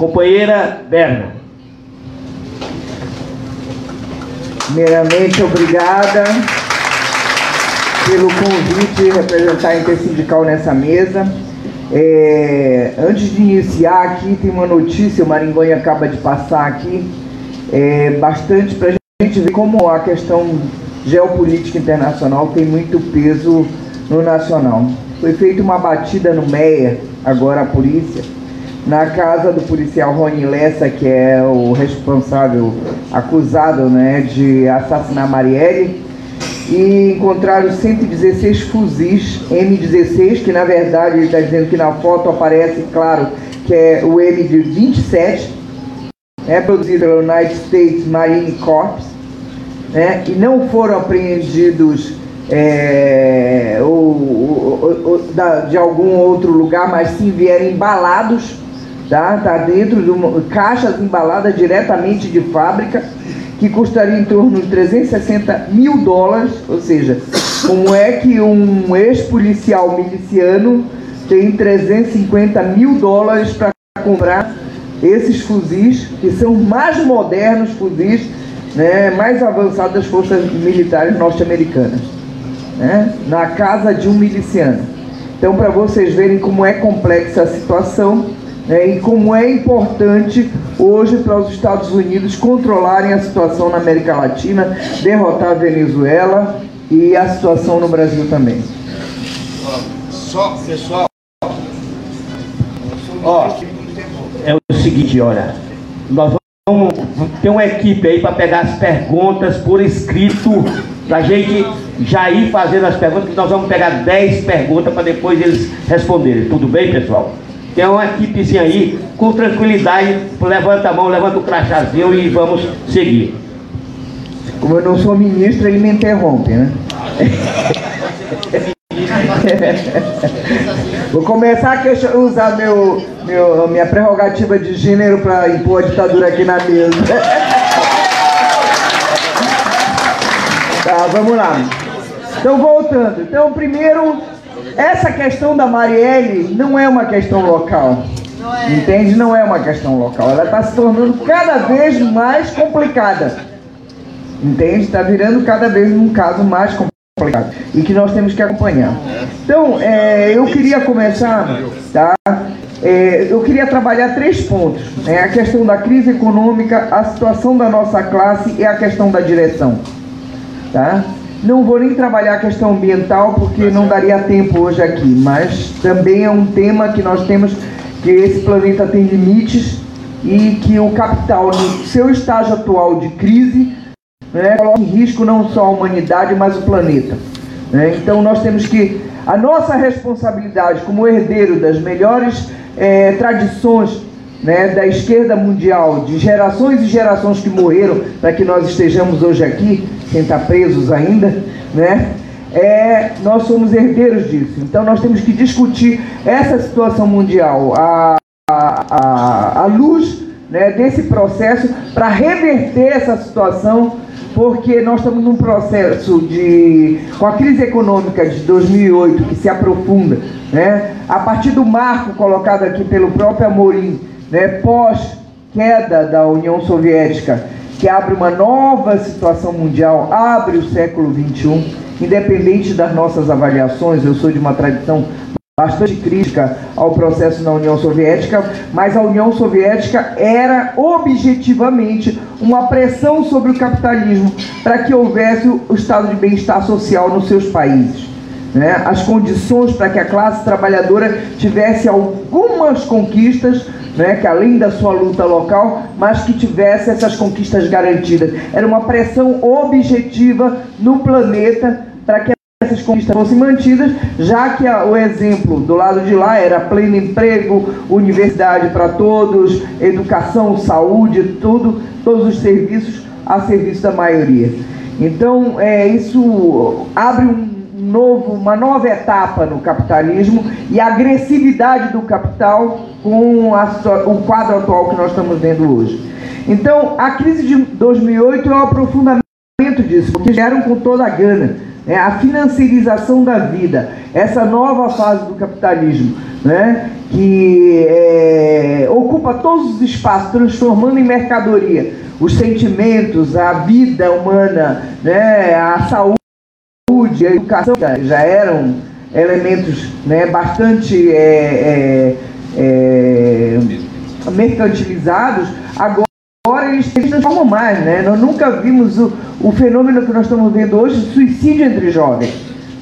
Companheira Berna. Primeiramente, obrigada pelo convite de representar a Intersindical nessa mesa. É, antes de iniciar aqui, tem uma notícia, o Maringonha acaba de passar aqui, é, bastante para a gente ver como a questão geopolítica internacional tem muito peso no nacional. Foi feita uma batida no MEIA, agora a polícia, na casa do policial Rony Lessa, que é o responsável, acusado né, de assassinar Marielle, e encontraram 116 fuzis M16, que na verdade ele está dizendo que na foto aparece, claro, que é o M de 27, é produzido pelo United States Marine Corps, né, e não foram apreendidos é, da, de algum outro lugar, mas sim vieram embalados, tá? Tá dentro de uma, caixas embaladas diretamente de fábrica, que custaria em torno de 360 mil dólares, ou seja, como é que um ex-policial miliciano tem 350 mil dólares para comprar esses fuzis, que são mais modernos fuzis, né, mais avançados das forças militares norte-americanas né, na casa de um miliciano. Então, para vocês verem como é complexa a situação né, e como é importante hoje para os Estados Unidos controlarem a situação na América Latina, derrotar a Venezuela e a situação no Brasil também. Só, pessoal. Ó, é o seguinte, olha, nós vamos ter uma equipe aí para pegar as perguntas por escrito para a gente já ir fazendo as perguntas, nós vamos pegar 10 perguntas para depois eles responderem. Tudo bem, pessoal? Tem uma equipezinha aí, com tranquilidade, levanta a mão, levanta o crachazinho e vamos seguir. Como eu não sou ministro, ele me interrompe, né? Vou começar aqui a usar meu, meu, minha prerrogativa de gênero para impor a ditadura aqui na mesa. Tá, vamos lá. Então, voltando. Então, primeiro, essa questão da Marielle não é uma questão local. Não é. Entende? Não é uma questão local. Ela está se tornando cada vez mais complicada. Entende? Está virando cada vez um caso mais complicado. E que nós temos que acompanhar. Então, é, eu queria começar, tá? É, eu queria trabalhar três pontos: né? a questão da crise econômica, a situação da nossa classe e a questão da direção. Tá? Não vou nem trabalhar a questão ambiental porque não daria tempo hoje aqui, mas também é um tema que nós temos que esse planeta tem limites e que o capital, no seu estágio atual de crise, né, coloca em risco não só a humanidade, mas o planeta. Né? Então nós temos que a nossa responsabilidade como herdeiro das melhores é, tradições né, da esquerda mundial, de gerações e gerações que morreram para que nós estejamos hoje aqui, sem estar presos ainda, né? É, nós somos herdeiros disso. Então nós temos que discutir essa situação mundial à, à, à luz né, desse processo para reverter essa situação, porque nós estamos num processo de. com a crise econômica de 2008 que se aprofunda, né, a partir do marco colocado aqui pelo próprio Amorim né, pós-queda da União Soviética, que abre uma nova situação mundial, abre o século XXI, independente das nossas avaliações, eu sou de uma tradição bastante crítica ao processo na União Soviética, mas a União Soviética era objetivamente uma pressão sobre o capitalismo para que houvesse o estado de bem-estar social nos seus países. Né? As condições para que a classe trabalhadora tivesse algumas conquistas né, que além da sua luta local, mas que tivesse essas conquistas garantidas. Era uma pressão objetiva no planeta para que essas conquistas fossem mantidas, já que a, o exemplo do lado de lá era pleno emprego, universidade para todos, educação, saúde, tudo, todos os serviços a serviço da maioria. Então, é, isso abre um novo, uma nova etapa no capitalismo e a agressividade do capital com a, o quadro atual que nós estamos vendo hoje. Então, a crise de 2008 é o aprofundamento disso, porque vieram com toda a gana. né, a financiarização da vida, essa nova fase do capitalismo, né, que é, ocupa todos os espaços, transformando em mercadoria os sentimentos, a vida humana, né, a saúde, a educação, já eram elementos né, bastante é, é, é mercantilizados, agora eles se transformam mais, né? Nós nunca vimos o, o fenômeno que nós estamos vendo hoje, suicídio entre jovens.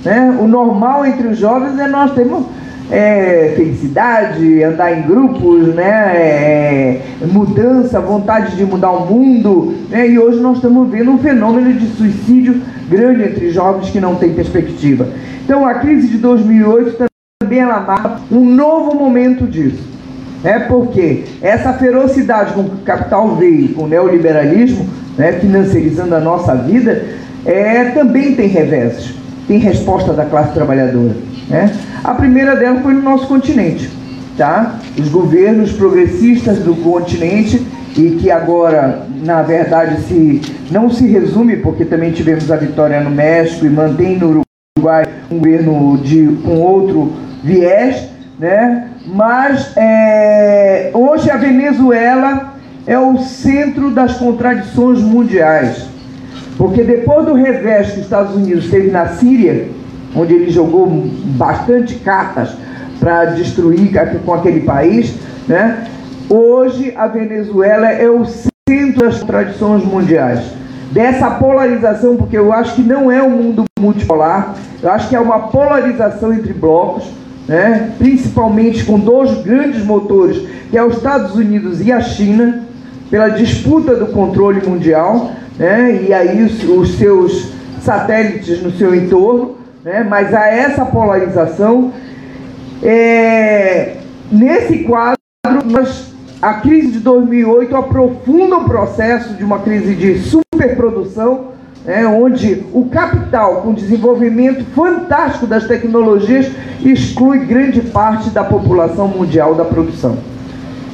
Né? O normal entre os jovens é nós termos é, felicidade, andar em grupos, né? É, mudança, vontade de mudar o mundo. Né? E hoje nós estamos vendo um fenômeno de suicídio grande entre jovens que não têm perspectiva. Então a crise de 2008 também ela marca um novo momento disso. É porque essa ferocidade com que o capital veio, com o neoliberalismo, né, financiarizando a nossa vida, é, também tem reveses, tem resposta da classe trabalhadora. Né? A primeira dela foi no nosso continente. Tá? Os governos progressistas do continente e que agora, na verdade, se, não se resume, porque também tivemos a vitória no México e mantém no Uruguai um governo de, com outro viés, né? mas é, hoje a Venezuela é o centro das contradições mundiais. Porque depois do revés que os Estados Unidos teve na Síria, onde ele jogou bastante cartas para destruir com aquele país, né? hoje a Venezuela é o centro das contradições mundiais. Dessa polarização, porque eu acho que não é um mundo multipolar, eu acho que é uma polarização entre blocos, né? principalmente com dois grandes motores, que é os Estados Unidos e a China, pela disputa do controle mundial, né? e aí os, os seus satélites no seu entorno, né? mas há essa polarização. É, nesse quadro, nós, a crise de 2008 aprofunda o processo de uma crise de superprodução, né? onde o capital, com desenvolvimento fantástico das tecnologias, exclui grande parte da população mundial da produção.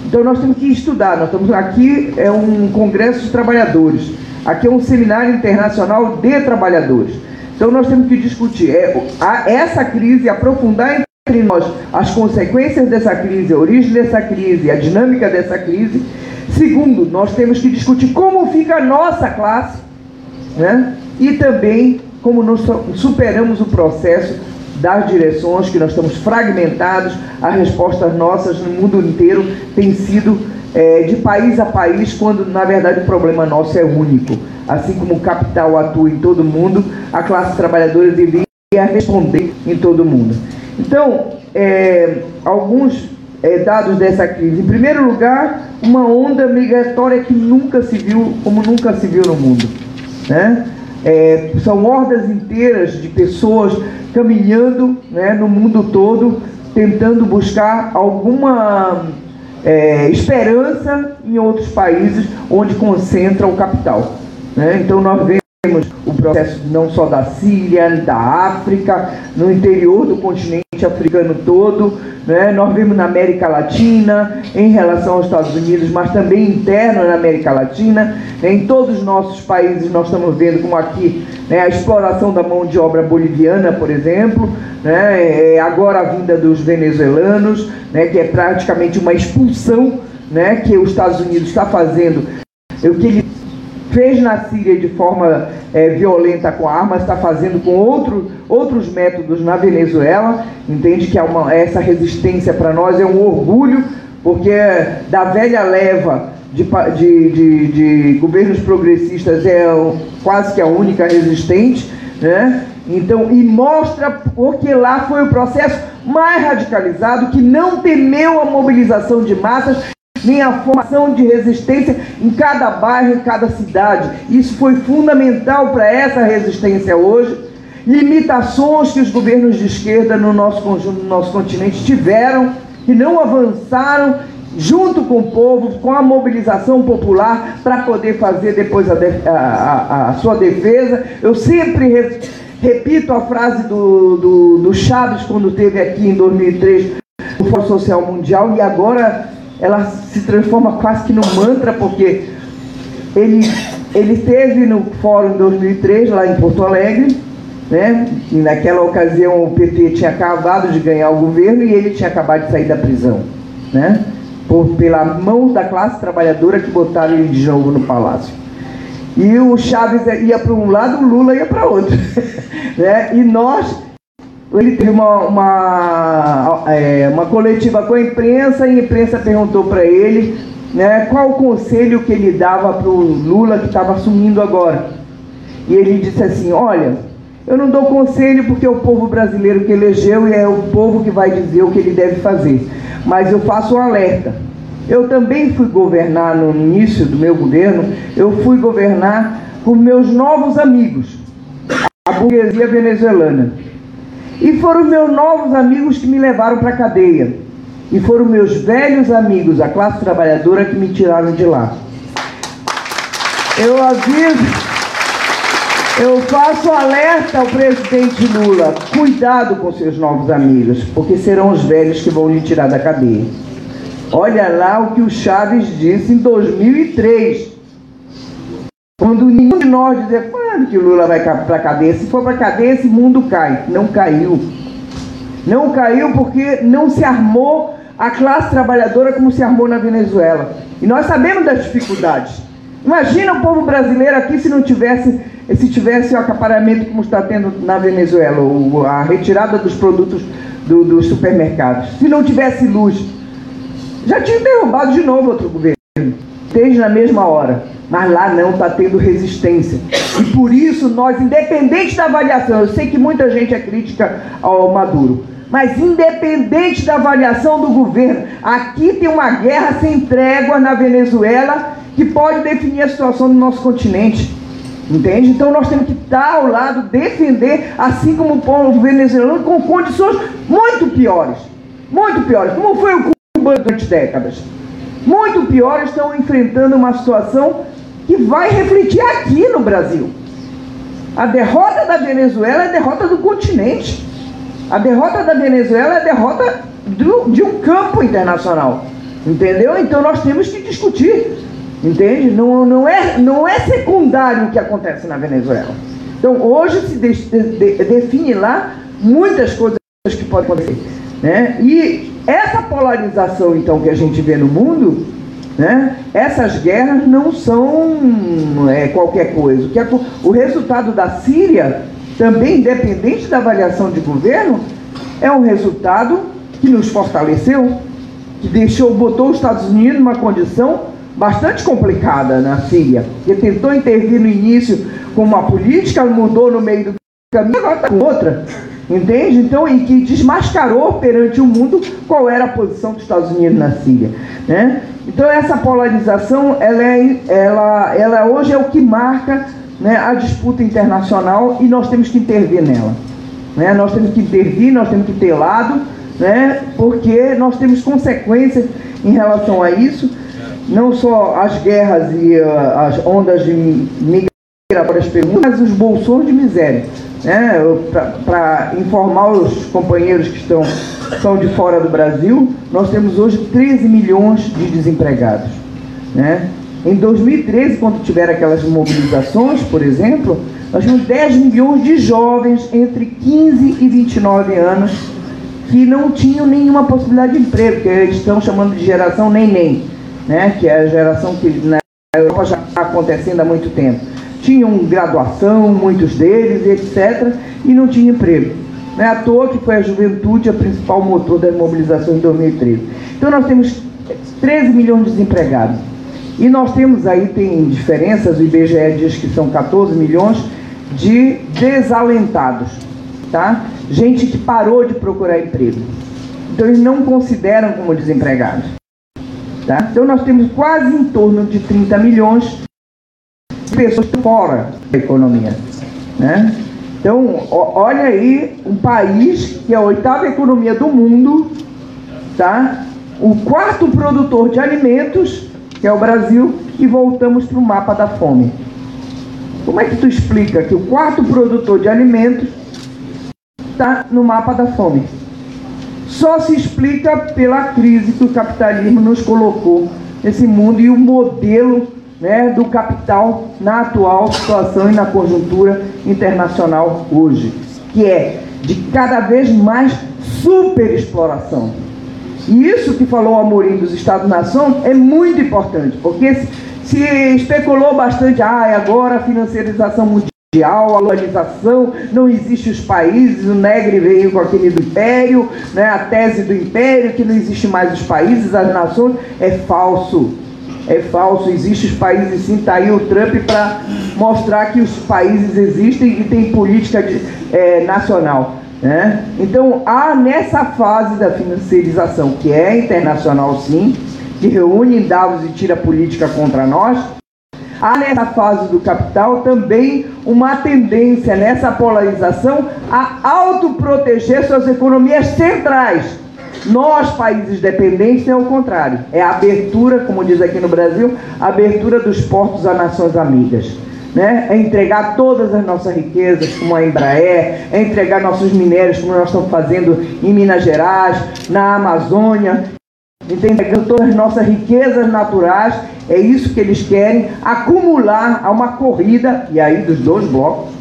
Então nós temos que estudar, nós estamos aqui é um congresso de trabalhadores, aqui é um seminário internacional de trabalhadores. Então nós temos que discutir é, essa crise, aprofundar entre nós as consequências dessa crise, a origem dessa crise, a dinâmica dessa crise. Segundo, nós temos que discutir como fica a nossa classe, né? E também como nós superamos o processo das direções, que nós estamos fragmentados, as respostas nossas no mundo inteiro têm sido é, de país a país, quando na verdade o problema nosso é único. Assim como o capital atua em todo mundo, a classe trabalhadora deveria responder em todo mundo. Então, é, alguns é, dados dessa crise. Em primeiro lugar, uma onda migratória que nunca se viu, como nunca se viu no mundo. Né? É, são hordas inteiras de pessoas caminhando né, no mundo todo, tentando buscar alguma é, esperança em outros países onde concentra o capital. Né? Então nós vemos o processo não só da Síria, da África, no interior do continente africano todo, né? nós vemos na América Latina, em relação aos Estados Unidos, mas também interno na América Latina. Né? Em todos os nossos países nós estamos vendo como aqui né, a exploração da mão de obra boliviana, por exemplo, né? É agora a vinda dos venezuelanos, né? que é praticamente uma expulsão né? que os Estados Unidos está fazendo. O que fez na Síria de forma é, violenta com armas, está fazendo com outro, outros métodos na Venezuela. Entende que é uma, essa resistência para nós é um orgulho, porque da velha leva de, de, de, de governos progressistas é quase que a única resistente. Né? Então, e mostra porque lá foi o processo mais radicalizado que não temeu a mobilização de massas nem a formação de resistência em cada bairro, em cada cidade. Isso foi fundamental para essa resistência hoje. Limitações que os governos de esquerda no nosso conjunto, no nosso continente tiveram, que não avançaram junto com o povo, com a mobilização popular para poder fazer depois a, a, a, a, sua defesa. Eu sempre re, repito a frase do, do, do Chaves quando teve aqui em 2003 o Fórum Social Mundial e agora ela se transforma quase que num mantra, porque ele, ele teve no fórum em 2003, lá em Porto Alegre, né? E naquela ocasião o PT tinha acabado de ganhar o governo e ele tinha acabado de sair da prisão, né? Por, pela mão da classe trabalhadora que botaram ele de novo no palácio. E o Chaves ia para um lado, o Lula ia para outro. né? E nós, ele teve uma, uma, é, uma coletiva com a imprensa e a imprensa perguntou para ele né, qual o conselho que ele dava para o Lula que estava assumindo agora. E ele disse assim: Olha, eu não dou conselho porque é o povo brasileiro que elegeu e é o povo que vai dizer o que ele deve fazer. Mas eu faço um alerta. Eu também fui governar no início do meu governo, eu fui governar com meus novos amigos, a burguesia venezuelana. E foram meus novos amigos que me levaram para a cadeia. E foram meus velhos amigos, a classe trabalhadora, que me tiraram de lá. Eu aviso, eu faço alerta ao presidente Lula: cuidado com seus novos amigos, porque serão os velhos que vão lhe tirar da cadeia. Olha lá o que o Chaves disse em 2003. Quando nenhum de nós dizia, quando que Lula vai para a cadeia? Se for para a cadeia, esse mundo cai. Não caiu. Não caiu porque não se armou a classe trabalhadora como se armou na Venezuela. E nós sabemos das dificuldades. Imagina o povo brasileiro aqui se não tivesse, se tivesse o acaparamento como está tendo na Venezuela, a retirada dos produtos do, dos supermercados. Se não tivesse luz, já tinha derrubado de novo outro governo, desde na mesma hora. Mas lá não está tendo resistência. E por isso nós, independente da avaliação, eu sei que muita gente é crítica ao Maduro, mas independente da avaliação do governo, aqui tem uma guerra sem trégua na Venezuela que pode definir a situação do nosso continente. Entende? Então nós temos que estar ao lado, defender, assim como o povo venezuelano, com condições muito piores. Muito piores. Como foi o Cuba durante décadas. Muito piores estão enfrentando uma situação que vai refletir aqui no Brasil. A derrota da Venezuela é a derrota do continente. A derrota da Venezuela é a derrota do, de um campo internacional. Entendeu? Então nós temos que discutir. Entende? Não, não, é, não é secundário o que acontece na Venezuela. Então hoje se de, de, define lá muitas coisas que podem acontecer. Né? E essa polarização então que a gente vê no mundo, né? essas guerras não são é, qualquer coisa. O, que é, o resultado da Síria, também independente da avaliação de governo, é um resultado que nos fortaleceu, que deixou, botou os Estados Unidos numa condição bastante complicada na Síria, que tentou intervir no início com uma política, mudou no meio do caminho, agora está com outra. Entende? Então, em que desmascarou perante o mundo qual era a posição dos Estados Unidos na Síria. Né? Então, essa polarização, ela, é, ela, ela hoje é o que marca né, a disputa internacional e nós temos que intervir nela. Né? Nós temos que intervir, nós temos que ter lado, né? porque nós temos consequências em relação a isso não só as guerras e uh, as ondas de migratórias mas os bolsões de miséria. Né? Para informar os companheiros que estão, estão de fora do Brasil, nós temos hoje 13 milhões de desempregados. Né? Em 2013, quando tiveram aquelas mobilizações, por exemplo, nós tínhamos 10 milhões de jovens entre 15 e 29 anos que não tinham nenhuma possibilidade de emprego, que eles estão chamando de geração nem-nem né, que é a geração que na Europa já está acontecendo há muito tempo. Tinham graduação, muitos deles, etc., e não tinha emprego. Não é à toa que foi a juventude a principal motor das mobilizações de 2013. Então nós temos 13 milhões de desempregados. E nós temos aí, tem diferenças, o IBGE diz que são 14 milhões de desalentados, tá? Gente que parou de procurar emprego. Então eles não consideram como desempregados. Tá? Então nós temos quase em torno de 30 milhões pessoas fora da economia. Né? Então, olha aí um país que é a oitava economia do mundo, tá? o quarto produtor de alimentos, que é o Brasil, e voltamos para o mapa da fome. Como é que tu explica que o quarto produtor de alimentos está no mapa da fome? só se explica pela crise que o capitalismo nos colocou nesse mundo e o modelo né, do capital na atual situação e na conjuntura internacional hoje, que é de cada vez mais superexploração. E isso que falou o Amorim dos Estados-nação é muito importante, porque se especulou bastante, ah, agora a financiarização mundial, a globalização, não existe os países, o Negre veio com aquele do império, né, a tese do império, que não existe mais os países, as nações, é falso. É falso, existem os países sim, está aí o Trump para mostrar que os países existem e tem política de, é, nacional. Né? Então há nessa fase da financiarização, que é internacional sim, que reúne em Davos e tira política contra nós, há nessa fase do capital também uma tendência nessa polarização a autoproteger suas economias centrais. Nós, países dependentes, é o contrário. É a abertura, como diz aqui no Brasil, abertura dos portos a nações amigas. Né? É entregar todas as nossas riquezas, como a Embraer, é entregar nossos minérios, como nós estamos fazendo em Minas Gerais, na Amazônia, entregando todas as nossas riquezas naturais, é isso que eles querem, acumular a uma corrida, e aí dos dois blocos,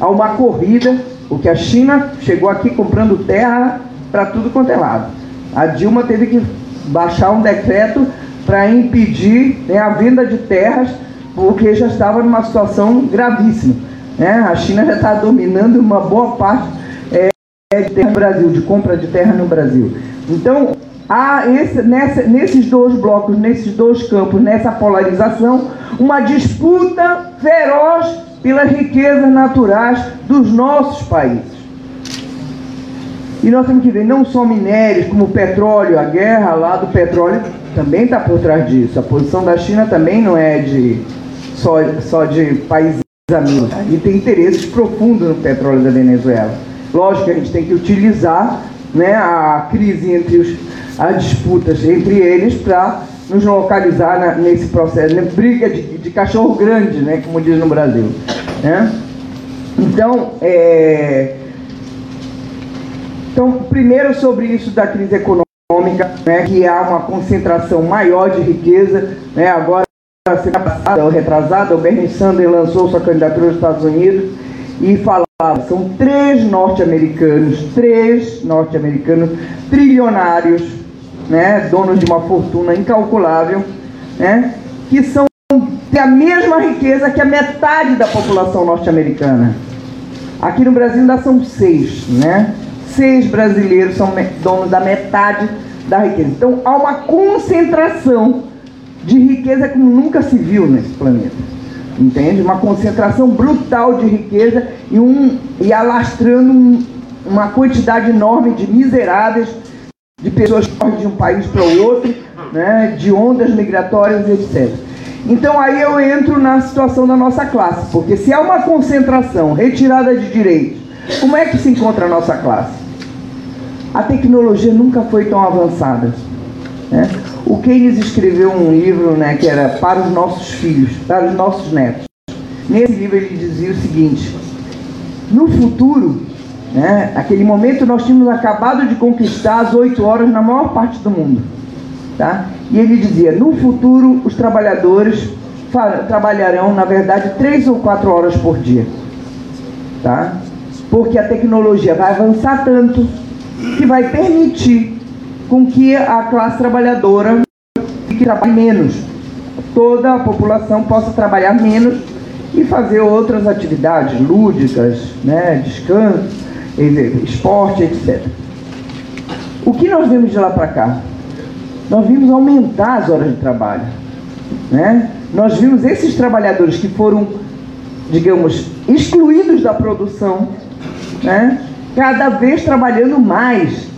a uma corrida, porque a China chegou aqui comprando terra para tudo quanto é lado. A Dilma teve que baixar um decreto para impedir né, a venda de terras, porque já estava numa situação gravíssima. Né? A China já está dominando uma boa parte é, de terra no Brasil, de compra de terra no Brasil. Então, há esse, nessa, nesses dois blocos, nesses dois campos, nessa polarização, uma disputa feroz pelas riquezas naturais dos nossos países. E nós temos que ver não só minérios, como petróleo, a guerra lá do petróleo também está por trás disso. A posição da China também não é de só, só de países amigos. E tem interesses profundos no petróleo da Venezuela. Lógico que a gente tem que utilizar né, a crise entre os, as disputas entre eles para nos localizar na, nesse processo, né? briga de, de, cachorro grande, né, como diz no Brasil. Né? Então, é, então, primeiro sobre isso da crise econômica, né, que há uma concentração maior de riqueza, né, agora semana passada ou retrasada, o Bernie Sanders lançou sua candidatura nos Estados Unidos e falava, são três norte-americanos, três norte-americanos trilionários, né, donos de uma fortuna incalculável, né, que são têm a mesma riqueza que a metade da população norte-americana. Aqui no Brasil ainda são seis, né? Seis brasileiros são donos da metade da riqueza. Então há uma concentração de riqueza como nunca se viu nesse planeta. Entende? Uma concentração brutal de riqueza e, um, e alastrando um, uma quantidade enorme de miseráveis, de pessoas que correm de um país para o outro, né, de ondas migratórias, etc. Então aí eu entro na situação da nossa classe, porque se há uma concentração retirada de direitos, como é que se encontra a nossa classe? A tecnologia nunca foi tão avançada. Né? O Keynes escreveu um livro né, que era para os nossos filhos, para os nossos netos. Nesse livro ele dizia o seguinte: no futuro, né, aquele momento nós tínhamos acabado de conquistar as oito horas na maior parte do mundo. Tá? E ele dizia: no futuro, os trabalhadores trabalharão, na verdade, três ou quatro horas por dia. Tá? Porque a tecnologia vai avançar tanto que vai permitir com que a classe trabalhadora fique trabalhe menos. Toda a população possa trabalhar menos e fazer outras atividades lúdicas, né, descanso, esporte, etc. O que nós vimos de lá para cá? Nós vimos aumentar as horas de trabalho. Né? Nós vimos esses trabalhadores que foram, digamos, excluídos da produção, né? Cada vez trabalhando mais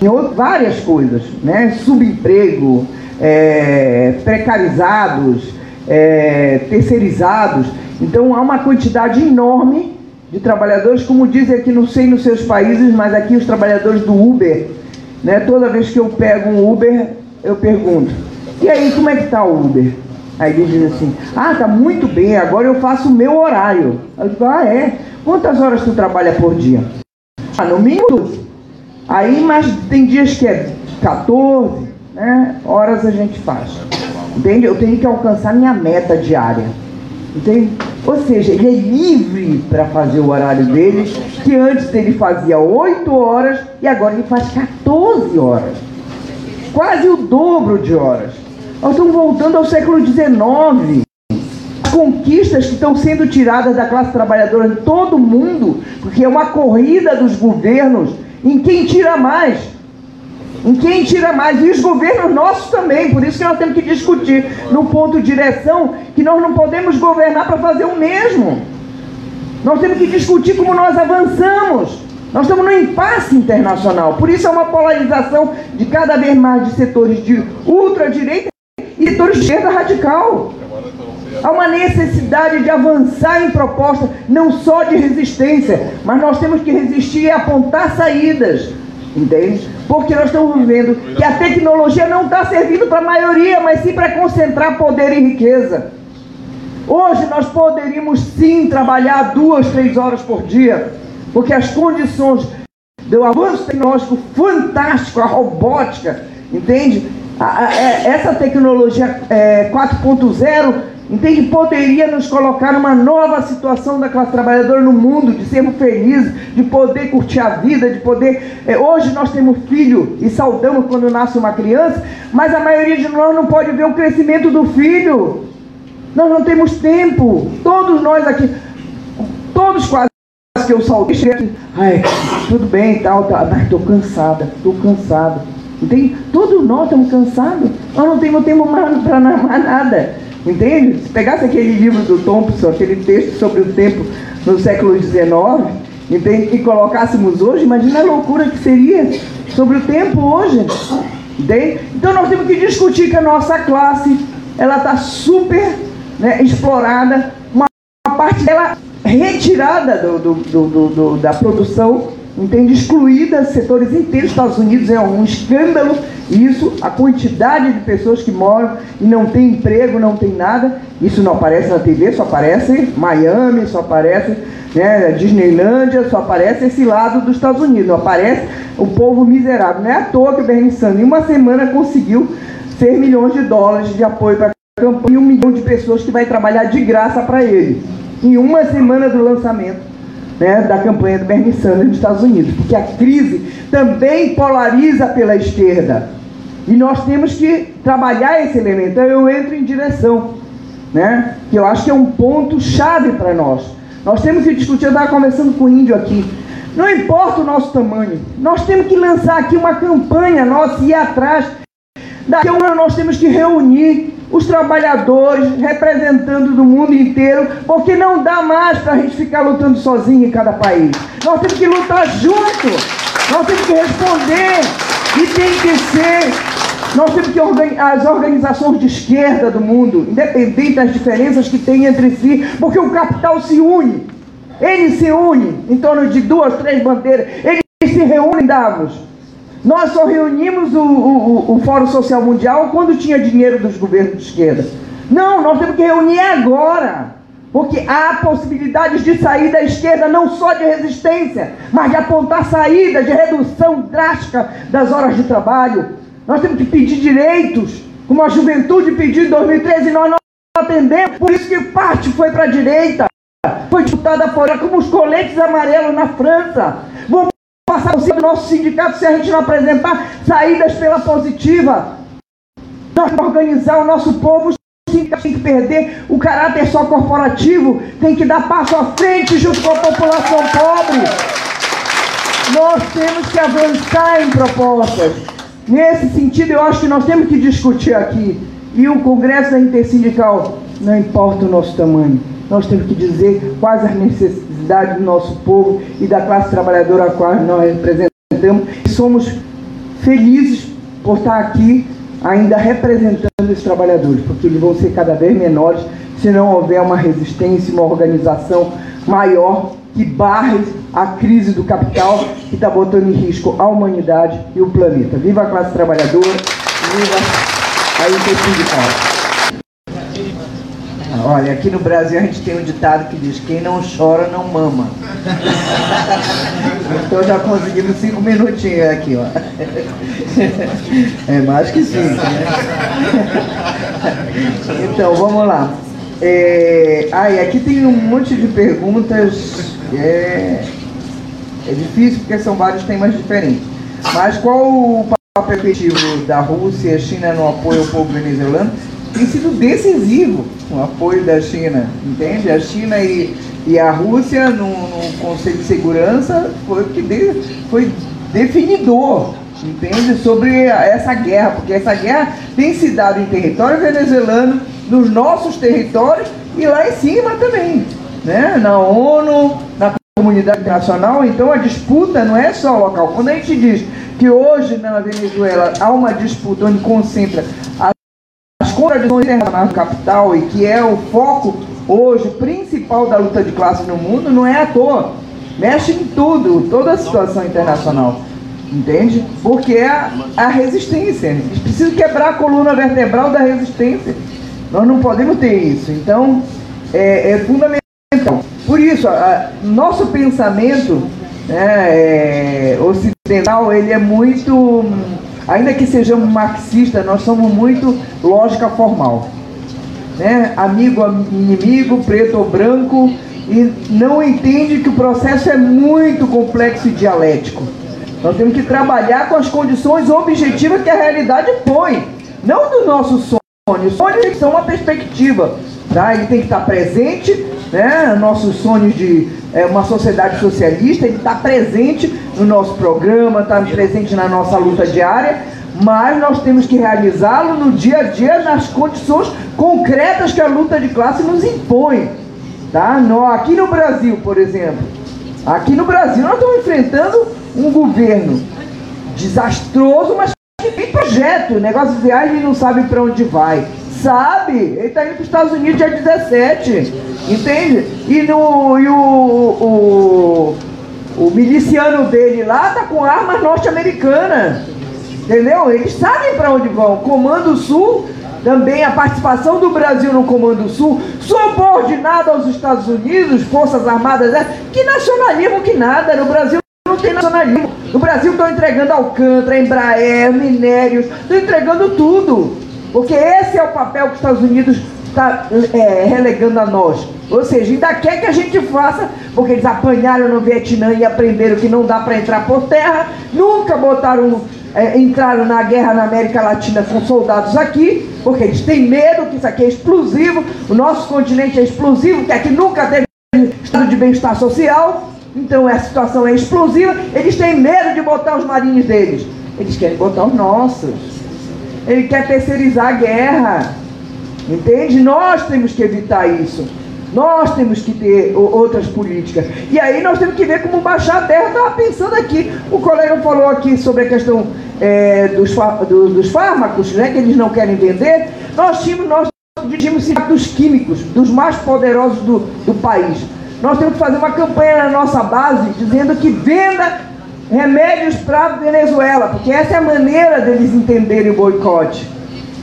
em outras, várias coisas, né? subemprego, é, precarizados, é, terceirizados. Então há uma quantidade enorme de trabalhadores, como dizem aqui, não sei nos seus países, mas aqui os trabalhadores do Uber, né? toda vez que eu pego um Uber, eu pergunto, e aí, como é que está o Uber? Aí eles dizem assim, ah, tá muito bem, agora eu faço o meu horário. Eu digo, ah, é? Quantas horas tu trabalha por dia? Ah, no mínimo. Aí, mas tem dias que é 14 né, horas a gente faz. Entende? Eu tenho que alcançar minha meta diária. Entende? Ou seja, ele é livre para fazer o horário dele, que antes ele fazia 8 horas e agora ele faz 14 horas. Quase o dobro de horas. Nós estamos voltando ao século XIX. As conquistas que estão sendo tiradas da classe trabalhadora em todo o mundo, porque é uma corrida dos governos em quem tira mais em quem tira mais, e os governos nossos também, por isso que nós temos que discutir no ponto de direção que nós não podemos governar para fazer o mesmo. Nós temos que discutir como nós avançamos. Nós estamos no impasse internacional, por isso é uma polarização de cada vez mais de setores de ultradireita e setores de esquerda radical. Há uma necessidade de avançar em propostas, não só de resistência, mas nós temos que resistir e apontar saídas. Entende? Porque nós estamos vendo que a tecnologia não está servindo para a maioria, mas sim para concentrar poder e riqueza. Hoje nós poderíamos sim trabalhar duas, três horas por dia, porque as condições do avanço tecnológico fantástico, a robótica, entende? É, essa tecnologia é, 4.0 Entende? Poderia nos colocar numa nova situação da classe trabalhadora no mundo, de sermos felizes, de poder curtir a vida, de poder. É, hoje nós temos filho e saudamos quando nasce uma criança, mas a maioria de nós não pode ver o crescimento do filho. Nós não temos tempo. Todos nós aqui, todos quase que eu saudei, aqui, ai, tudo bem e tal, mas estou cansada, estou cansada. Entende? Todos nós estamos cansados. Nós não temos tempo para nada. Entende? Se pegasse aquele livro do Thompson, aquele texto sobre o tempo no século XIX, entende? e colocássemos hoje, imagina a loucura que seria sobre o tempo hoje. Entende? Então nós temos que discutir que a nossa classe ela está super né, explorada, uma, uma, parte dela retirada do, do, do, da produção entende? Excluída setores inteiros dos Estados Unidos é um escândalo isso, a quantidade de pessoas que moram e não tem emprego, não tem nada, isso não aparece na TV, só aparece Miami, só aparece né, Disneylândia, só aparece esse lado dos Estados Unidos, não aparece o povo miserável. Não é à toa que o Bernie Sanders em uma semana conseguiu 6 milhões de dólares de apoio para a campanha e um milhão de pessoas que vai trabalhar de graça para ele. Em uma semana do lançamento né, da campanha do Bernie Sanders nos Estados Unidos, porque a crise também polariza pela esquerda. E nós temos que trabalhar esse elemento. Então eu entro em direção, né, que eu acho que é um ponto chave para nós. Nós temos que discutir, eu estava conversando com o índio aqui. Não importa o nosso tamanho, nós temos que lançar aqui uma campanha nossa e ir atrás. Daqui a um ano nós temos que reunir os trabalhadores representando do mundo inteiro, porque não dá mais para a gente ficar lutando sozinho em cada país. Nós temos que lutar junto, nós temos que responder e tem que ser. Nós temos que as organizações de esquerda do mundo, independente das diferenças que tem entre si, porque o capital se une. Ele se une em torno de duas, três bandeiras. Eles se reúnem em Davos. Nós só reunimos o, o, o Fórum Social Mundial quando tinha dinheiro dos governos de esquerda. Não, nós temos que reunir agora. Porque há possibilidades de sair da esquerda, não só de resistência, mas de apontar saídas, de redução drástica das horas de trabalho. Nós temos que pedir direitos, como a juventude pediu em 2013 e nós não atendemos. Por isso que parte foi para a direita, foi disputada fora, como os coletes amarelos na França. Passar por cima do nosso sindicato se a gente não apresentar saídas pela positiva. Nós organizar o nosso povo, o sindicato tem que perder o caráter só corporativo, tem que dar passo à frente junto com a população pobre. Nós temos que avançar em propostas. Nesse sentido, eu acho que nós temos que discutir aqui. E o Congresso da Intersindical, não importa o nosso tamanho, nós temos que dizer quais as necessidades do nosso povo e da classe trabalhadora a qual nós representamos. Somos felizes por estar aqui ainda representando esses trabalhadores, porque eles vão ser cada vez menores se não houver uma resistência, uma organização maior que barre a crise do capital que está botando em risco a humanidade e o planeta. Viva a classe trabalhadora, viva a intersindical. Olha, aqui no Brasil a gente tem um ditado que diz: quem não chora não mama. então já conseguimos cinco minutinhos aqui, ó. É mais que cinco, né? Então, vamos lá. É... Ah, e aqui tem um monte de perguntas. É, é difícil porque são vários temas diferentes. Mas qual o papel efetivo da Rússia e China no apoio ao povo venezuelano? Tem sido decisivo o apoio da China, entende? A China e, e a Rússia no, no Conselho de Segurança foi, que de, foi definidor, entende? Sobre essa guerra, porque essa guerra tem se dado em território venezuelano, nos nossos territórios e lá em cima também, né? Na ONU, na comunidade internacional, então a disputa não é só local. Quando a gente diz que hoje na Venezuela há uma disputa onde concentra as contradições internacionais do capital e que é o foco hoje principal da luta de classe no mundo, não é à toa. Mexe em tudo, toda a situação internacional. Entende? Porque é a, resistência. A gente precisa quebrar a coluna vertebral da resistência. Nós não podemos ter isso. Então, é, é fundamental. Por isso, a, nosso pensamento né, é, ocidental, ele é muito ainda que sejamos marxistas, nós somos muito lógica formal. Né? Amigo, inimigo, preto ou branco, e não entende que o processo é muito complexo e dialético. Nós temos que trabalhar com as condições objetivas que a realidade põe, não do nosso sonho. Os sonhos são uma perspectiva, tá? ele tem que estar presente, né? nossos sonhos de é, uma sociedade socialista, ele está presente no nosso programa, está presente na nossa luta diária, mas nós temos que realizá-lo no dia a dia nas condições concretas que a luta de classe nos impõe. Tá? Aqui no Brasil, por exemplo, aqui no Brasil nós estamos enfrentando um governo desastroso, mas que tem projeto. O negócio de ah, ele não sabe para onde vai. Sabe, ele está indo para os Estados Unidos dia 17, entende? E, no, e o, o, o miliciano dele lá está com armas norte-americanas, entendeu? Eles sabem para onde vão. Comando Sul, também a participação do Brasil no Comando Sul, subordinado aos Estados Unidos, Forças Armadas, né? que nacionalismo que nada, no Brasil não tem nacionalismo. No Brasil estão entregando Alcântara, Embraer, minérios, estão entregando tudo. Porque esse é o papel que os Estados Unidos está é, relegando a nós. Ou seja, ainda quer que a gente faça, porque eles apanharam no Vietnã e aprenderam que não dá para entrar por terra, nunca botaram, é, entraram na guerra na América Latina com soldados aqui, porque eles têm medo que isso aqui é explosivo, o nosso continente é explosivo, que aqui nunca teve estado de bem-estar social, então a situação é explosiva, eles têm medo de botar os marinhos deles. Eles querem botar os nossos. Ele quer terceirizar a guerra. Entende? Nós temos que evitar isso. Nós temos que ter outras políticas. E aí nós temos que ver como baixar a terra. Estava pensando aqui, o colega falou aqui sobre a questão é, dos, do, dos fármacos, né, que eles não querem vender. Nós tínhamos, nós dirigimos dos químicos, dos mais poderosos do, do país. Nós temos que fazer uma campanha na nossa base dizendo que venda remédios para a Venezuela, porque essa é a maneira deles entenderem o boicote.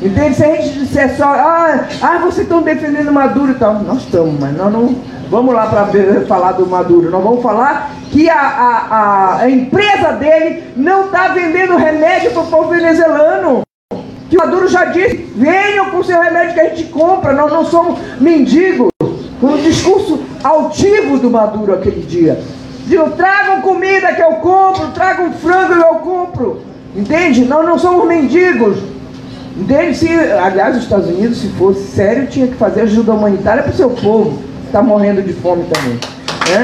Entende? Se a gente disser só, ah, ah vocês estão defendendo Maduro e tal, nós estamos, mas nós não vamos lá para falar do Maduro, nós vamos falar que a, a, a empresa dele não está vendendo remédio para o povo venezuelano. Que o Maduro já disse, venham com seu remédio que a gente compra, nós não somos mendigos. Com o discurso altivo do Maduro aquele dia. Digo, tragam comida que eu compro, tragam frango que eu compro. Entende? Nós não somos mendigos. Entende? Se, aliás, os Estados Unidos, se fosse sério, tinha que fazer ajuda humanitária para o seu povo, que está morrendo de fome também. Né?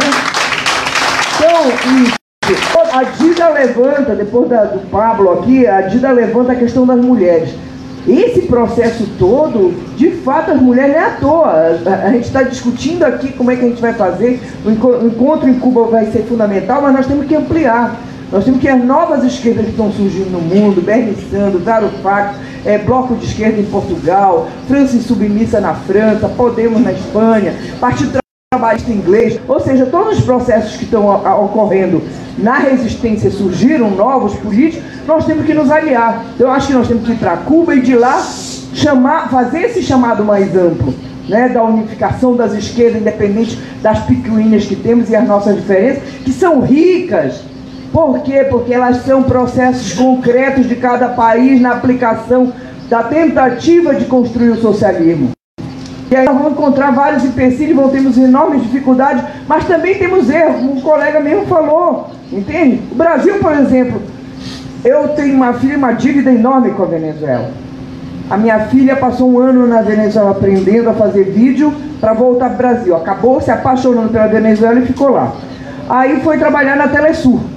Então, a Dida levanta, depois da, do Pablo aqui, a Dida levanta a questão das mulheres. Esse processo todo, de fato, as mulheres não é à toa. A gente está discutindo aqui como é que a gente vai fazer. O encontro em Cuba vai ser fundamental, mas nós temos que ampliar. Nós temos que as novas esquerdas que estão surgindo no mundo, Bernie Sanders, Varoufakis, é, Bloco de Esquerda em Portugal, França Submissa na França, Podemos na Espanha, Partido Trabalhista Inglês, ou seja, todos os processos que estão ocorrendo na resistência surgiram novos políticos, nós temos que nos aliar. Eu acho que nós temos que ir para Cuba e de lá chamar, fazer esse chamado mais amplo, né, da unificação das esquerdas, independente das picuinhas que temos e as nossas diferenças, que são ricas. Por quê? Porque elas são processos concretos de cada país na aplicação da tentativa de construir o socialismo. E aí nós vamos encontrar vários empecilhos, vão termos enormes dificuldades, mas também temos erros, como um colega mesmo falou, entende? O Brasil, por exemplo, eu tenho uma filha, uma dívida enorme com a Venezuela. A minha filha passou um ano na Venezuela aprendendo a fazer vídeo para voltar para o Brasil. Acabou se apaixonando pela Venezuela e ficou lá. Aí foi trabalhar na Telesul.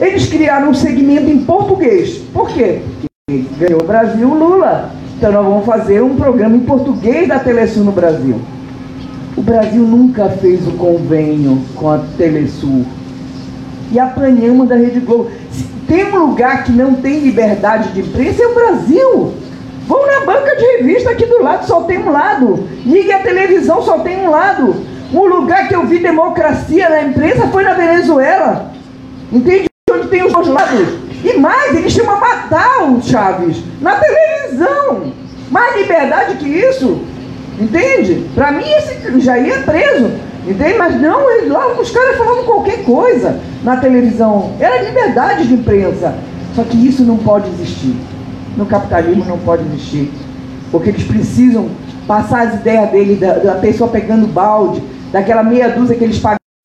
Eles criaram um segmento em português. Por quê? Porque ganhou o Brasil Lula. Então nós vamos fazer um programa em português da Telesul no Brasil. O Brasil nunca fez o convênio com a Telesul. E apanhamos da Rede Globo. Se tem um lugar que não tem liberdade de imprensa, é o Brasil. Vão na banca de revista aqui do lado, só tem um lado. Ligue a televisão, só tem um lado. Um lugar que eu vi democracia na imprensa foi na Venezuela. Entende? Tem os dois lados. E mais, eles chamam a matar o Chaves na televisão. Mais liberdade que isso. Entende? Para mim, esse já ia preso. Entende? Mas não, lá os caras falando qualquer coisa na televisão. Era liberdade de imprensa. Só que isso não pode existir. No capitalismo não pode existir. Porque eles precisam passar as ideias dele, da, da pessoa pegando balde, daquela meia dúzia que eles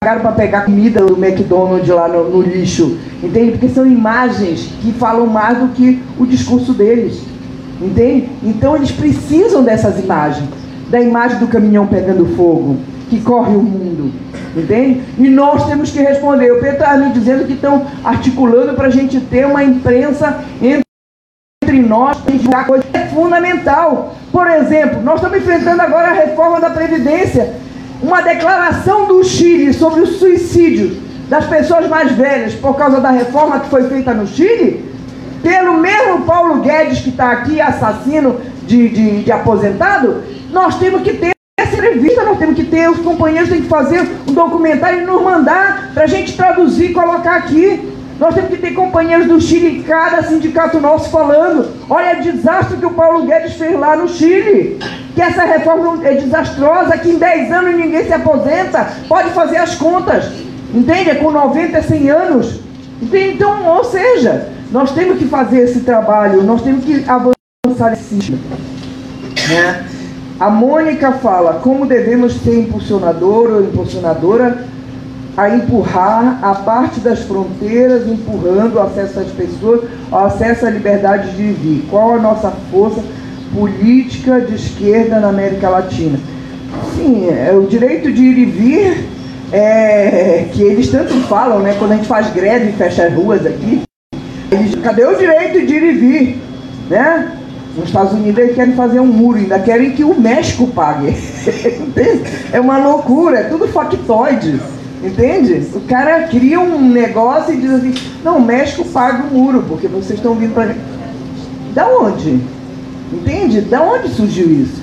pagaram para pegar comida do McDonald's lá no, no lixo. Entende? Porque são imagens que falam mais do que o discurso deles. Entende? Então eles precisam dessas imagens. Da imagem do caminhão pegando fogo que corre o mundo. Entende? E nós temos que responder. O Pedro está me dizendo que estão articulando para a gente ter uma imprensa entre nós, é fundamental. Por exemplo, nós estamos enfrentando agora a reforma da Previdência. Uma declaração do Chile sobre o suicídio das pessoas mais velhas por causa da reforma que foi feita no Chile, pelo mesmo Paulo Guedes que está aqui, assassino de, de, de aposentado, nós temos que ter essa entrevista nós temos que ter, os companheiros têm que fazer um documentário e nos mandar para a gente traduzir e colocar aqui. Nós temos que ter companheiros do Chile, cada sindicato nosso falando. Olha o desastre que o Paulo Guedes fez lá no Chile. Que essa reforma é desastrosa, que em 10 anos ninguém se aposenta. Pode fazer as contas. Entende? É com 90, 100 anos. Então, ou seja, nós temos que fazer esse trabalho, nós temos que avançar esse. Né? A Mônica fala como devemos ser impulsionador ou impulsionadora a empurrar a parte das fronteiras, empurrando o acesso às pessoas, o acesso à liberdade de viver. Qual a nossa força política de esquerda na América Latina? Sim, é o direito de ir e vir, é, que eles tanto falam, né? Quando a gente faz greve e fecha as ruas aqui, eles, cadê o direito de ir e vir? Né? Nos Estados Unidos eles querem fazer um muro, ainda querem que o México pague. é uma loucura, é tudo factoide. Entende? O cara cria um negócio e diz assim, não, o México paga o muro, porque vocês estão vindo para. Da onde? Entende? Da onde surgiu isso?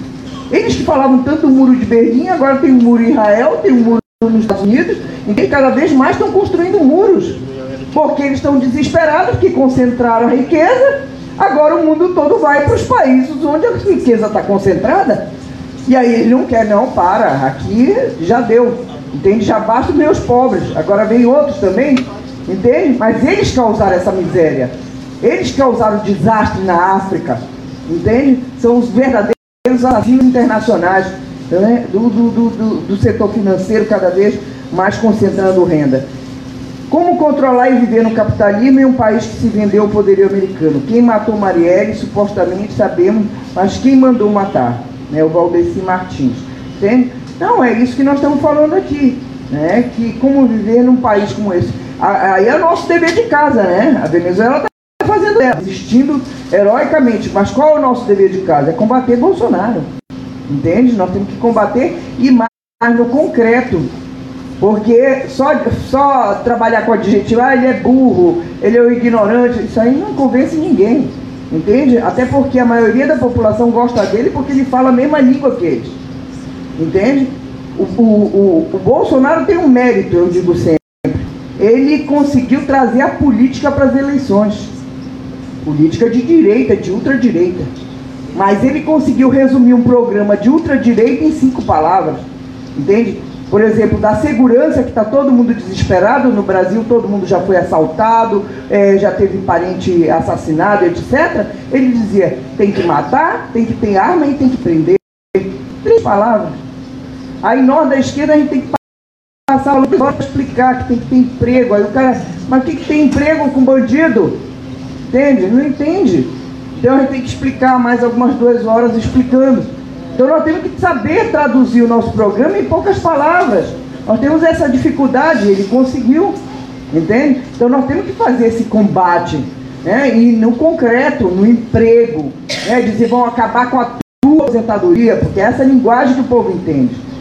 Eles que falavam tanto do muro de Berlim, agora tem um muro em Israel, tem um muro nos Estados Unidos, e cada vez mais estão construindo muros. Porque eles estão desesperados, que concentraram a riqueza, agora o mundo todo vai para os países onde a riqueza está concentrada. E aí eles não querem, não, para, aqui já deu. Entende? Já basta os pobres. Agora vem outros também. Entende? Mas eles causaram essa miséria. Eles causaram desastre na África. Entende? São os verdadeiros assassinos internacionais né? do, do, do, do setor financeiro cada vez mais concentrando renda. Como controlar e viver no capitalismo em um país que se vendeu ao poderio americano? Quem matou Marielle, supostamente sabemos, mas quem mandou matar? Né? O Valdeci Martins. Entende? Não, é isso que nós estamos falando aqui. Né? Que como viver num país como esse. Aí é nosso dever de casa, né? A Venezuela está fazendo ela, existindo heroicamente. Mas qual é o nosso dever de casa? É combater Bolsonaro. Entende? Nós temos que combater e mais no concreto. Porque só, só trabalhar com adjetivo, ah, ele é burro, ele é o ignorante, isso aí não convence ninguém. Entende? Até porque a maioria da população gosta dele porque ele fala a mesma língua que eles. Entende? O, o, o, o Bolsonaro tem um mérito, eu digo sempre. Ele conseguiu trazer a política para as eleições. Política de direita, de ultradireita. Mas ele conseguiu resumir um programa de ultradireita em cinco palavras. Entende? Por exemplo, da segurança, que está todo mundo desesperado no Brasil, todo mundo já foi assaltado, é, já teve parente assassinado, etc. Ele dizia: tem que matar, tem que ter arma e tem que prender. Três palavras. Aí nós da esquerda a gente tem que passar para explicar que tem que ter emprego. Aí o cara, mas o que, que tem emprego com bandido? Entende? Não entende. Então a gente tem que explicar mais algumas duas horas explicando. Então nós temos que saber traduzir o nosso programa em poucas palavras. Nós temos essa dificuldade, ele conseguiu, entende? Então nós temos que fazer esse combate, né? E no concreto, no emprego, né? Dizer, vão acabar com a tua aposentadoria, porque é essa linguagem que o povo entende.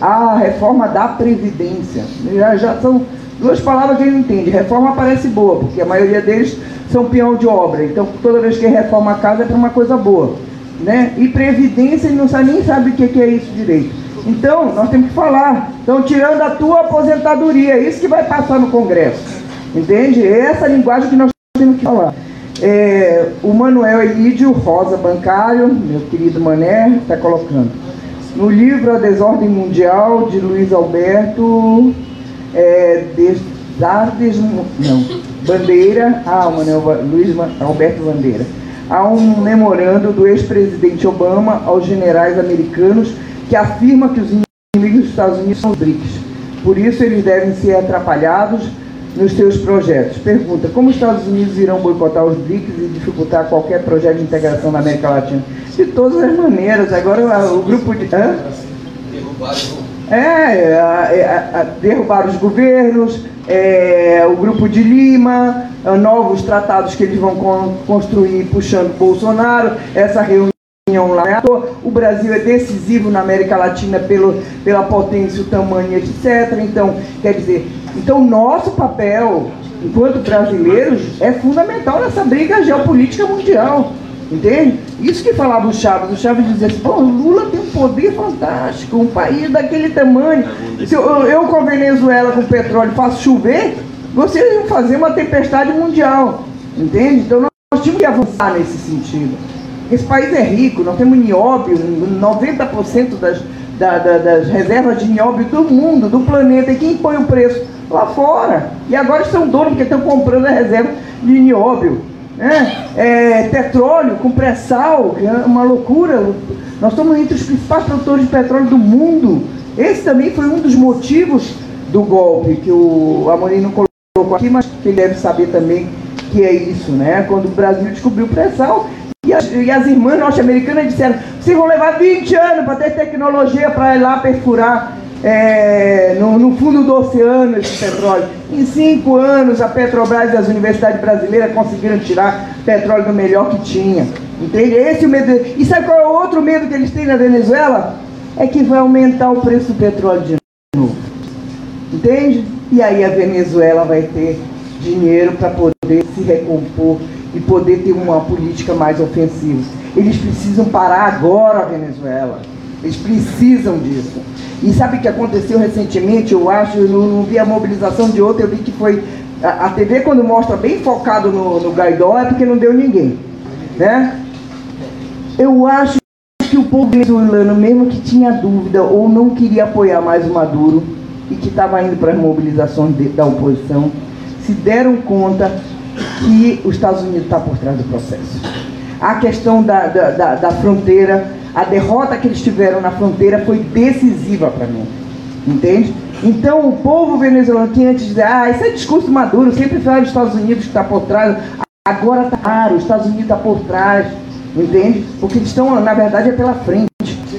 A reforma da Previdência. Já, já são duas palavras que ele entende. Reforma parece boa, porque a maioria deles são peão de obra. Então toda vez que reforma a casa é para uma coisa boa né? E previdência ele não sabe, nem sabe o que é isso direito. Então, nós temos que falar. Então, tirando a tua aposentadoria, é isso que vai passar no Congresso. Entende? É essa linguagem que nós temos que falar. É, o Manuel Elídio Rosa Bancário, meu querido Mané, está colocando. No livro A Desordem Mundial, de Luiz Alberto é, não, Bandeira, ah, Manuel Luiz Alberto Bandeira há um memorando do ex-presidente Obama aos generais americanos que afirma que os inimigos dos Estados Unidos são os BRICS. Por isso, eles devem ser atrapalhados nos seus projetos. Pergunta: como os Estados Unidos irão boicotar os BRICS e dificultar qualquer projeto de integração na América Latina? De todas as maneiras. Agora, o grupo de. Hã? É, a, a, a, derrubar os governos, é, o grupo de Lima, é, novos tratados que eles vão con construir puxando Bolsonaro, essa reunião lá. O Brasil é decisivo na América Latina pelo, pela potência, o tamanho, etc. Então, quer dizer, então nosso papel enquanto brasileiros é fundamental nessa briga geopolítica mundial. Entende? Isso que falava o Chaves. O Chaves dizia assim: Pô, Lula tem um poder fantástico, um país daquele tamanho. Se eu, eu com a Venezuela, com petróleo, faço chover, vocês iam fazer uma tempestade mundial. Entende? Então nós tínhamos que avançar nesse sentido. Esse país é rico, nós temos nióbio, 90% das, da, da, das reservas de nióbio do mundo, do planeta. E quem põe o preço? Lá fora. E agora estão donos porque estão comprando a reserva de nióbio né? É, petróleo com pré-sal, que é uma loucura. Nós estamos entre os principais produtores de petróleo do mundo. Esse também foi um dos motivos do golpe que o Amorim não colocou aqui, mas que ele deve saber também que é isso, né? Quando o Brasil descobriu o pré-sal e as, e as irmãs norte-americanas disseram: vocês vão levar 20 anos para ter tecnologia para ir lá perfurar é, no, no, fundo do oceano esse petróleo. Em cinco anos, a Petrobras e as universidades brasileiras conseguiram tirar petróleo do melhor que tinha. Entende? Esse é o medo. E sabe qual é o outro medo que eles têm na Venezuela? É que vai aumentar o preço do petróleo de novo. Entende? E aí a Venezuela vai ter dinheiro para poder se recompor e poder ter uma política mais ofensiva. Eles precisam parar agora a Venezuela. Eles precisam disso. E sabe o que aconteceu recentemente? Eu acho, eu não, vi a mobilização de outra, eu vi que foi. A TV, quando mostra bem focado no, no Gaidó, é porque não deu ninguém. Né? Eu acho que o povo venezuelano, mesmo que tinha dúvida ou não queria apoiar mais o Maduro e que estava indo para as mobilizações de, da oposição, se deram conta que os Estados Unidos está por trás do processo. A questão da, da, da, da fronteira a derrota que eles tiveram na fronteira foi decisiva para mim. Entende? Então o povo venezuelano que antes dizia, ah, isso é discurso maduro, sempre fala dos Estados Unidos que está por trás. Agora está claro, os Estados Unidos está por trás. Entende? Porque eles estão, na verdade, é pela frente.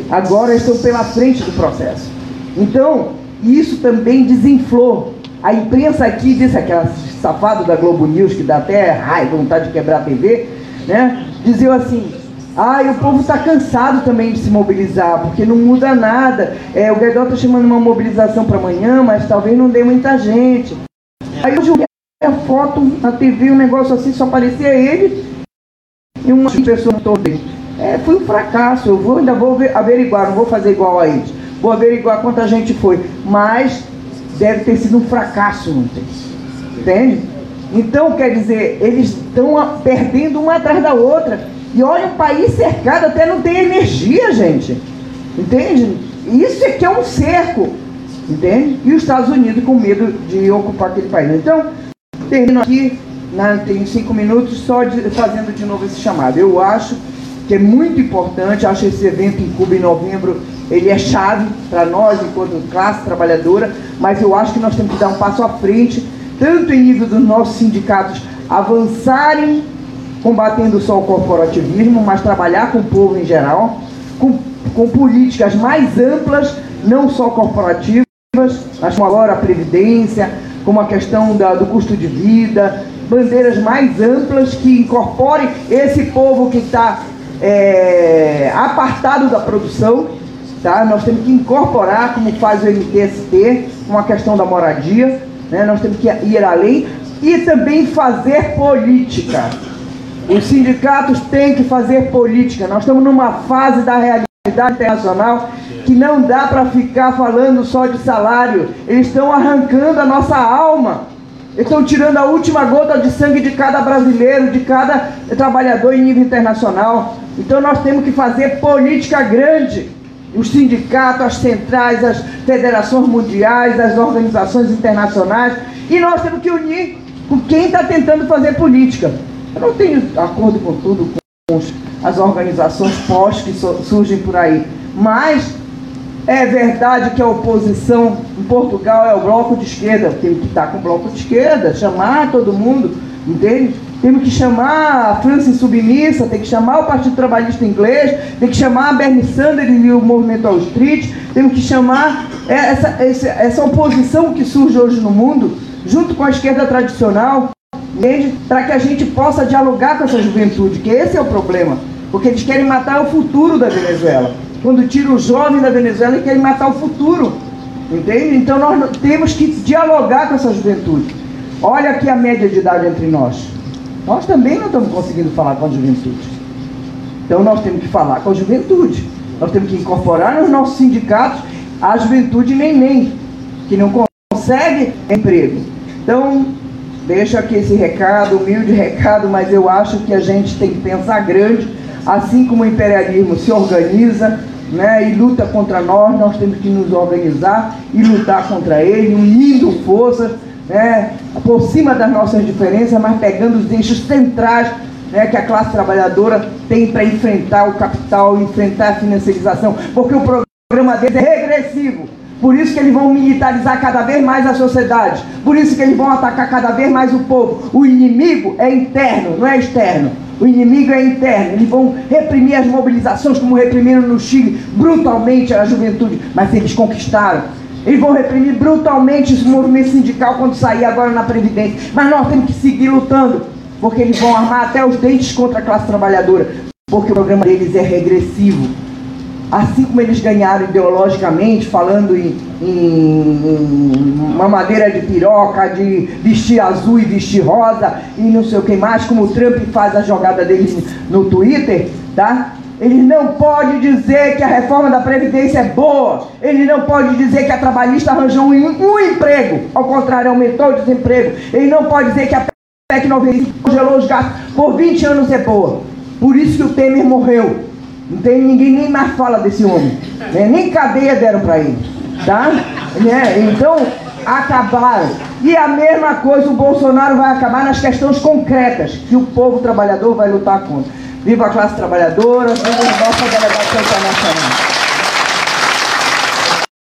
Agora estão pela frente do processo. Então, isso também desinflou. A imprensa aqui disse, aquela safado da Globo News, que dá até raiva, vontade de quebrar a TV, né? Diziam assim, ah, o povo está cansado também de se mobilizar, porque não muda nada. É, o Guedó está chamando uma mobilização para amanhã, mas talvez não dê muita gente. Aí eu joguei a foto na TV, um negócio assim, só aparecia ele e uma pessoa toda. É, foi um fracasso. Eu vou, ainda vou averiguar, não vou fazer igual a eles. Vou averiguar quanta gente foi. Mas deve ter sido um fracasso, não tem. Entende? Então, quer dizer, eles estão perdendo uma atrás da outra. E olha, o país cercado até não tem energia, gente. Entende? Isso aqui é um cerco. Entende? E os Estados Unidos com medo de ocupar aquele país. Então, termino aqui, na, tem cinco minutos, só de, fazendo de novo esse chamado. Eu acho que é muito importante, acho esse evento em Cuba em novembro, ele é chave para nós enquanto classe trabalhadora, mas eu acho que nós temos que dar um passo à frente, tanto em nível dos nossos sindicatos avançarem combatendo só o corporativismo, mas trabalhar com o povo em geral, com, com políticas mais amplas, não só corporativas, mas como agora a Previdência, como a questão da, do custo de vida, bandeiras mais amplas que incorporem esse povo que está é, apartado da produção. Tá? Nós temos que incorporar, como faz o MTST, com a questão da moradia, né? nós temos que ir além e também fazer política. Os sindicatos têm que fazer política. Nós estamos numa fase da realidade internacional que não dá para ficar falando só de salário. Eles estão arrancando a nossa alma. Estão tirando a última gota de sangue de cada brasileiro, de cada trabalhador em nível internacional. Então nós temos que fazer política grande. Os sindicatos, as centrais, as federações mundiais, as organizações internacionais. E nós temos que unir com quem está tentando fazer política. Eu não tenho acordo com tudo, com as organizações pós que surgem por aí. Mas é verdade que a oposição em Portugal é o bloco de esquerda. Tem que estar com o bloco de esquerda, chamar todo mundo, entende? Temos que chamar a França submissa, tem que chamar o Partido Trabalhista Inglês, tem que chamar a Bernie Sanders e o Movimento Wall Street, temos que chamar essa, essa, essa oposição que surge hoje no mundo, junto com a esquerda tradicional, entende? Para que a gente possa dialogar com essa juventude, que esse é o problema. Porque eles querem matar o futuro da Venezuela. Quando tiram o jovem da Venezuela, eles querem matar o futuro. Entende? Então nós temos que dialogar com essa juventude. Olha aqui a média de idade entre nós. Nós também não estamos conseguindo falar com a juventude. Então nós temos que falar com a juventude. Nós temos que incorporar nos nossos sindicatos a juventude nem que não consegue emprego. Então, deixo aqui esse recado, humilde recado, mas eu acho que a gente tem que pensar grande, assim como o imperialismo se organiza né, e luta contra nós, nós temos que nos organizar e lutar contra ele, unindo forças né, por cima das nossas diferenças, mas pegando os eixos centrais né, que a classe trabalhadora tem para enfrentar o capital, enfrentar a financiarização, porque o programa deles é regressivo. Por isso que eles vão militarizar cada vez mais a sociedade. Por isso que eles vão atacar cada vez mais o povo. O inimigo é interno, não é externo. O inimigo é interno. Eles vão reprimir as mobilizações, como reprimiram no Chile brutalmente a juventude. Mas eles conquistaram. Eles vão reprimir brutalmente esse movimento sindical quando sair agora na Previdência. Mas nós temos que seguir lutando, porque eles vão armar até os dentes contra a classe trabalhadora, porque o programa deles é regressivo. Assim como eles ganharam ideologicamente, falando em, em uma madeira de piroca, de vestir azul e vestir rosa, e não sei o que mais, como o Trump faz a jogada deles no Twitter, tá? Ele não pode dizer que a reforma da Previdência é boa. Ele não pode dizer que a trabalhista arranjou um, um emprego. Ao contrário, aumentou o desemprego. Ele não pode dizer que a PEC 95 congelou os gastos por 20 anos é boa. Por isso que o Temer morreu. Não tem ninguém nem mais fala desse homem. Né? Nem cadeia deram para ele. Tá? Né? Então, acabaram. E a mesma coisa o Bolsonaro vai acabar nas questões concretas que o povo trabalhador vai lutar contra. Viva a classe trabalhadora, viva a nossa delegação internacional.